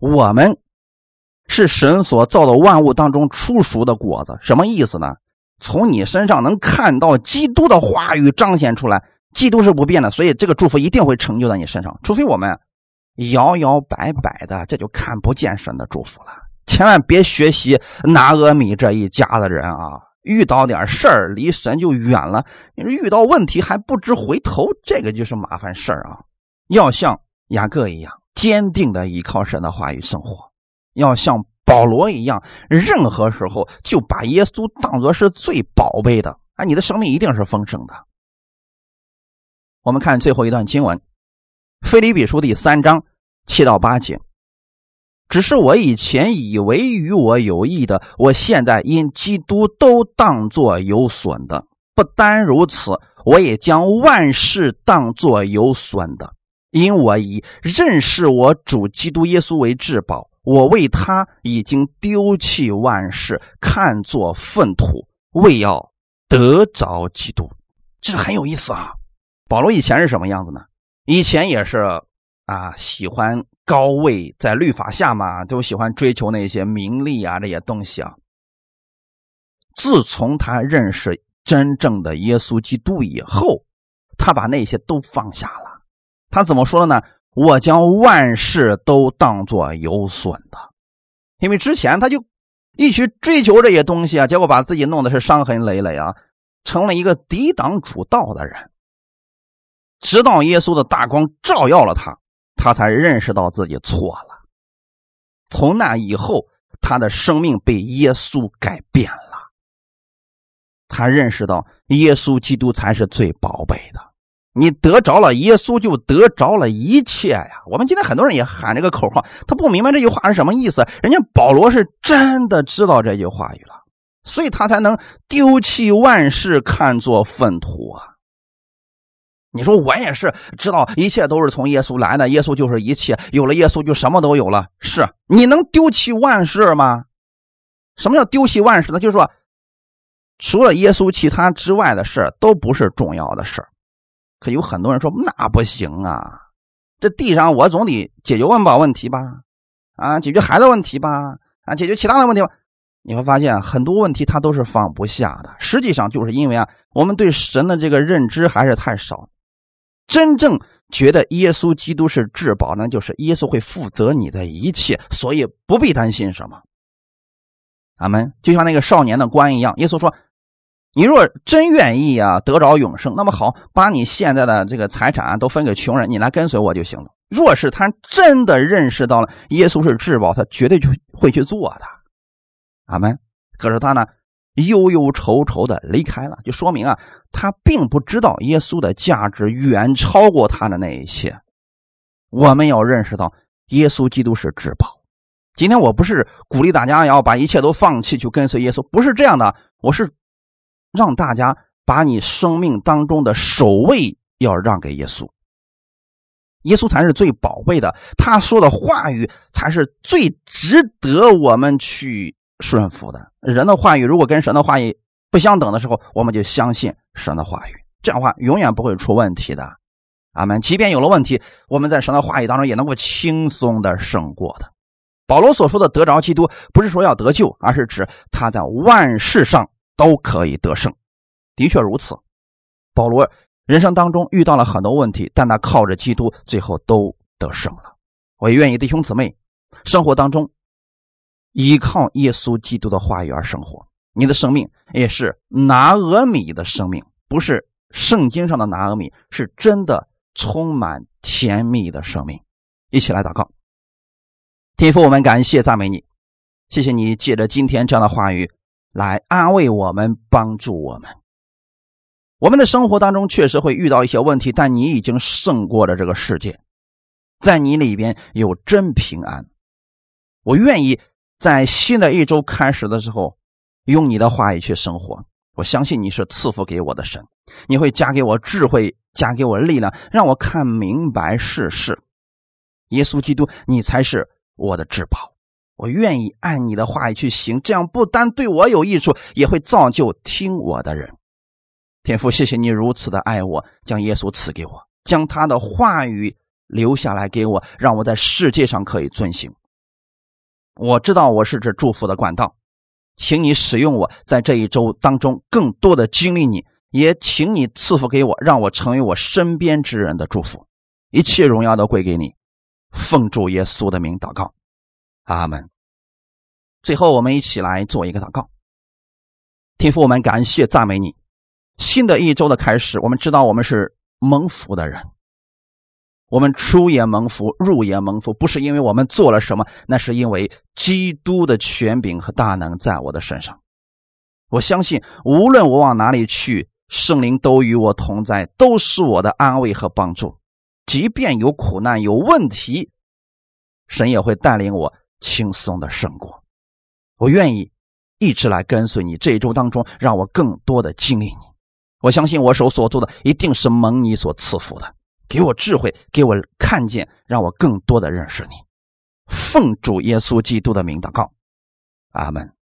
[SPEAKER 1] 我们是神所造的万物当中出熟的果子，什么意思呢？从你身上能看到基督的话语彰显出来，基督是不变的，所以这个祝福一定会成就在你身上，除非我们摇摇摆摆的，这就看不见神的祝福了。千万别学习拿阿米这一家的人啊！遇到点事儿，离神就远了。遇到问题还不知回头，这个就是麻烦事儿啊！要像雅各一样坚定的依靠神的话语生活，要像保罗一样，任何时候就把耶稣当作是最宝贝的啊！你的生命一定是丰盛的。我们看最后一段经文，《腓立比书》第三章七到八节。只是我以前以为与我有益的，我现在因基督都当作有损的。不单如此，我也将万事当作有损的，因我以认识我主基督耶稣为至宝。我为他已经丢弃万事，看作粪土，为要得着基督。这很有意思啊！保罗以前是什么样子呢？以前也是啊，喜欢。高位在律法下嘛，都喜欢追求那些名利啊这些东西啊。自从他认识真正的耶稣基督以后，他把那些都放下了。他怎么说的呢？我将万事都当作有损的，因为之前他就一直追求这些东西啊，结果把自己弄的是伤痕累累啊，成了一个抵挡主道的人。直到耶稣的大光照耀了他。他才认识到自己错了。从那以后，他的生命被耶稣改变了。他认识到耶稣基督才是最宝贝的。你得着了耶稣，就得着了一切呀！我们今天很多人也喊这个口号，他不明白这句话是什么意思。人家保罗是真的知道这句话语了，所以他才能丢弃万事，看作粪土啊。你说我也是知道一切都是从耶稣来的，耶稣就是一切，有了耶稣就什么都有了。是你能丢弃万事吗？什么叫丢弃万事呢？就是说，除了耶稣，其他之外的事都不是重要的事可有很多人说那不行啊，这地上我总得解决温饱问题吧，啊，解决孩子问题吧，啊，解决其他的问题吧。你会发现很多问题他都是放不下的。实际上就是因为啊，我们对神的这个认知还是太少。真正觉得耶稣基督是至宝，那就是耶稣会负责你的一切，所以不必担心什么。阿门。就像那个少年的官一样，耶稣说：“你若真愿意啊，得着永生，那么好，把你现在的这个财产都分给穷人，你来跟随我就行了。”若是他真的认识到了耶稣是至宝，他绝对就会去做的。阿门。可是他呢？忧忧愁愁的离开了，就说明啊，他并不知道耶稣的价值远超过他的那一切。我们要认识到，耶稣基督是至宝。今天我不是鼓励大家要把一切都放弃去跟随耶稣，不是这样的。我是让大家把你生命当中的首位要让给耶稣，耶稣才是最宝贵的，他说的话语才是最值得我们去。顺服的人的话语，如果跟神的话语不相等的时候，我们就相信神的话语，这样的话永远不会出问题的。阿门。即便有了问题，我们在神的话语当中也能够轻松的胜过的。保罗所说的得着基督，不是说要得救，而是指他在万事上都可以得胜。的确如此，保罗人生当中遇到了很多问题，但他靠着基督，最后都得胜了。我愿意弟兄姊妹生活当中。依靠耶稣基督的话语而生活，你的生命也是拿俄米的生命，不是圣经上的拿俄米，是真的充满甜蜜的生命。一起来祷告，天父，我们感谢赞美你，谢谢你借着今天这样的话语来安慰我们，帮助我们。我们的生活当中确实会遇到一些问题，但你已经胜过了这个世界，在你里边有真平安。我愿意。在新的一周开始的时候，用你的话语去生活。我相信你是赐福给我的神，你会加给我智慧，加给我力量，让我看明白世事。耶稣基督，你才是我的至宝。我愿意按你的话语去行，这样不单对我有益处，也会造就听我的人。天父，谢谢你如此的爱我，将耶稣赐给我，将他的话语留下来给我，让我在世界上可以遵行。我知道我是这祝福的管道，请你使用我在这一周当中更多的经历，你也请你赐福给我，让我成为我身边之人的祝福，一切荣耀都归给你。奉主耶稣的名祷告，阿门。最后，我们一起来做一个祷告，天父，我们感谢赞美你。新的一周的开始，我们知道我们是蒙福的人。我们出也蒙福，入也蒙福，不是因为我们做了什么，那是因为基督的权柄和大能在我的身上。我相信，无论我往哪里去，圣灵都与我同在，都是我的安慰和帮助。即便有苦难、有问题，神也会带领我轻松的胜过。我愿意一直来跟随你，这一周当中，让我更多的经历你。我相信我手所做的，一定是蒙你所赐福的。给我智慧，给我看见，让我更多的认识你。奉主耶稣基督的名祷告，阿门。